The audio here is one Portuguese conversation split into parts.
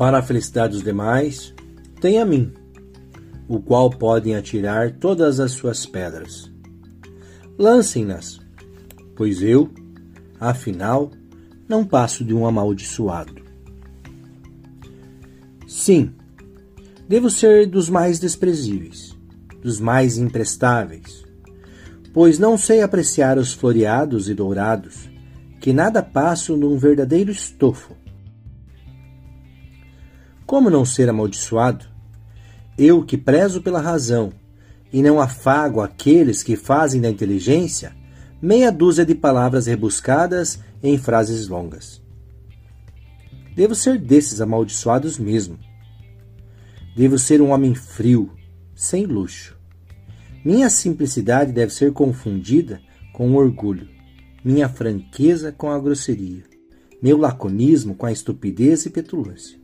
Para a felicidade dos demais, tem a mim, o qual podem atirar todas as suas pedras. Lancem-nas, pois eu, afinal, não passo de um amaldiçoado. Sim, devo ser dos mais desprezíveis, dos mais imprestáveis, pois não sei apreciar os floreados e dourados, que nada passam num verdadeiro estofo. Como não ser amaldiçoado? Eu que prezo pela razão e não afago aqueles que fazem da inteligência meia dúzia de palavras rebuscadas em frases longas. Devo ser desses amaldiçoados mesmo. Devo ser um homem frio, sem luxo. Minha simplicidade deve ser confundida com o orgulho, minha franqueza com a grosseria, meu laconismo com a estupidez e petulância.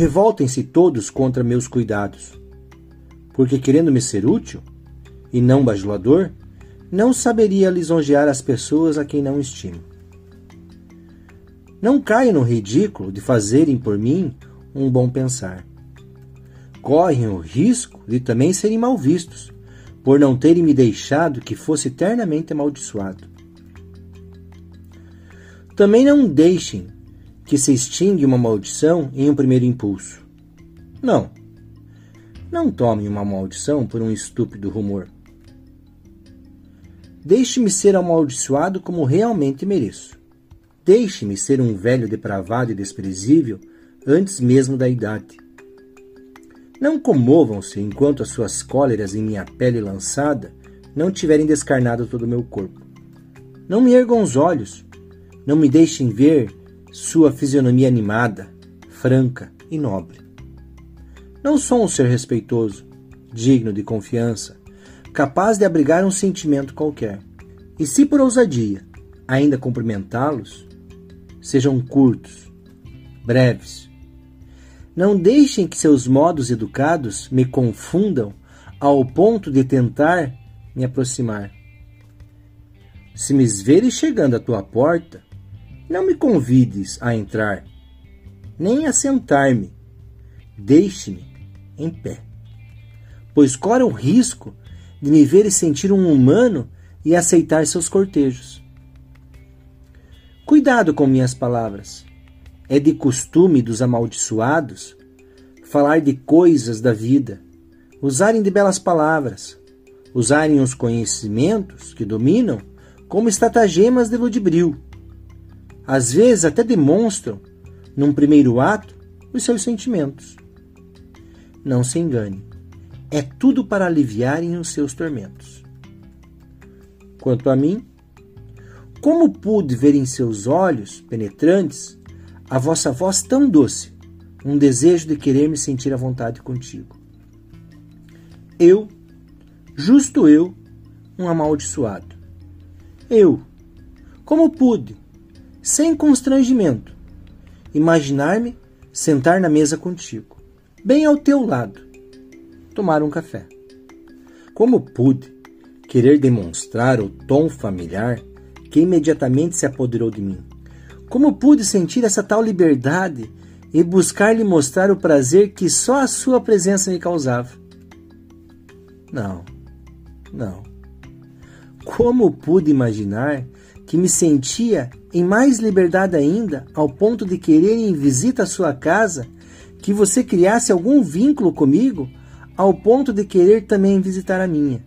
Revoltem-se todos contra meus cuidados, porque querendo me ser útil e não bajulador, não saberia lisonjear as pessoas a quem não estimo. Não caio no ridículo de fazerem por mim um bom pensar. Correm o risco de também serem mal vistos, por não terem me deixado que fosse eternamente amaldiçoado. Também não deixem que se extingue uma maldição em um primeiro impulso. Não. Não tomem uma maldição por um estúpido rumor. Deixe-me ser amaldiçoado como realmente mereço. Deixe-me ser um velho depravado e desprezível antes mesmo da idade. Não comovam-se enquanto as suas cóleras em minha pele lançada não tiverem descarnado todo o meu corpo. Não me ergam os olhos, não me deixem ver sua fisionomia animada, franca e nobre. Não sou um ser respeitoso, digno de confiança, capaz de abrigar um sentimento qualquer. E se por ousadia ainda cumprimentá-los, sejam curtos, breves. Não deixem que seus modos educados me confundam ao ponto de tentar me aproximar. Se me veres chegando à tua porta, não me convides a entrar, nem a sentar-me. Deixe-me em pé, pois corre o risco de me ver e sentir um humano e aceitar seus cortejos. Cuidado com minhas palavras. É de costume dos amaldiçoados falar de coisas da vida, usarem de belas palavras, usarem os conhecimentos que dominam como estratagemas de ludibrio. Às vezes até demonstram, num primeiro ato, os seus sentimentos. Não se engane é tudo para aliviarem os seus tormentos. Quanto a mim, como pude ver em seus olhos penetrantes a vossa voz tão doce, um desejo de querer me sentir à vontade contigo? Eu, justo eu, um amaldiçoado. Eu, como pude, sem constrangimento, imaginar-me sentar na mesa contigo, bem ao teu lado, tomar um café. Como pude querer demonstrar o tom familiar que imediatamente se apoderou de mim? Como pude sentir essa tal liberdade e buscar lhe mostrar o prazer que só a sua presença me causava? Não, não. Como pude imaginar que me sentia em mais liberdade ainda, ao ponto de querer em visita à sua casa que você criasse algum vínculo comigo ao ponto de querer também visitar a minha.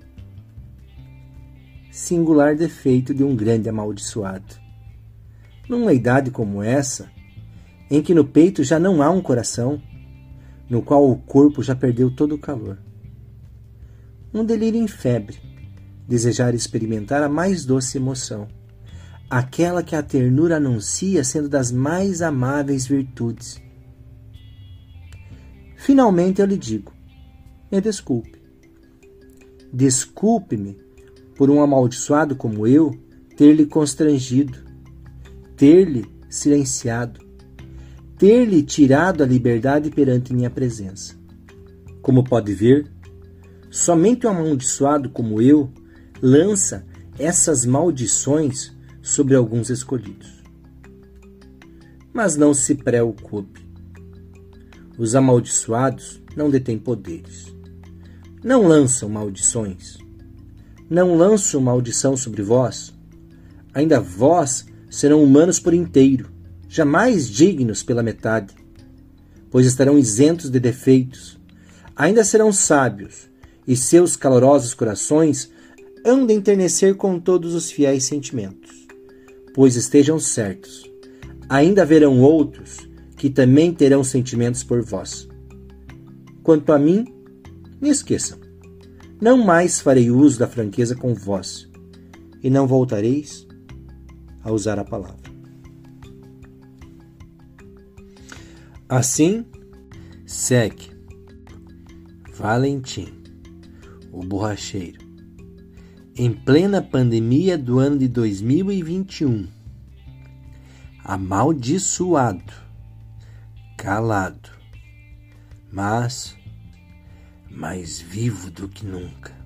Singular defeito de um grande amaldiçoado. Numa idade como essa, em que no peito já não há um coração, no qual o corpo já perdeu todo o calor. Um delírio em febre, desejar experimentar a mais doce emoção, aquela que a ternura anuncia sendo das mais amáveis virtudes. Finalmente eu lhe digo: me desculpe. Desculpe-me por um amaldiçoado como eu ter-lhe constrangido, ter-lhe silenciado, ter-lhe tirado a liberdade perante minha presença. Como pode ver, somente um amaldiçoado como eu lança essas maldições sobre alguns escolhidos. Mas não se preocupe, Os amaldiçoados não detêm poderes. Não lançam maldições. Não lanço maldição sobre vós. Ainda vós serão humanos por inteiro, jamais dignos pela metade, pois estarão isentos de defeitos. Ainda serão sábios, e seus calorosos corações hão de enternecer com todos os fiéis sentimentos. Pois estejam certos, ainda haverão outros que também terão sentimentos por vós. Quanto a mim, me esqueçam. Não mais farei uso da franqueza com vós, e não voltareis a usar a palavra. Assim, segue Valentim, o borracheiro, em plena pandemia do ano de 2021, amaldiçoado, calado, mas mais vivo do que nunca.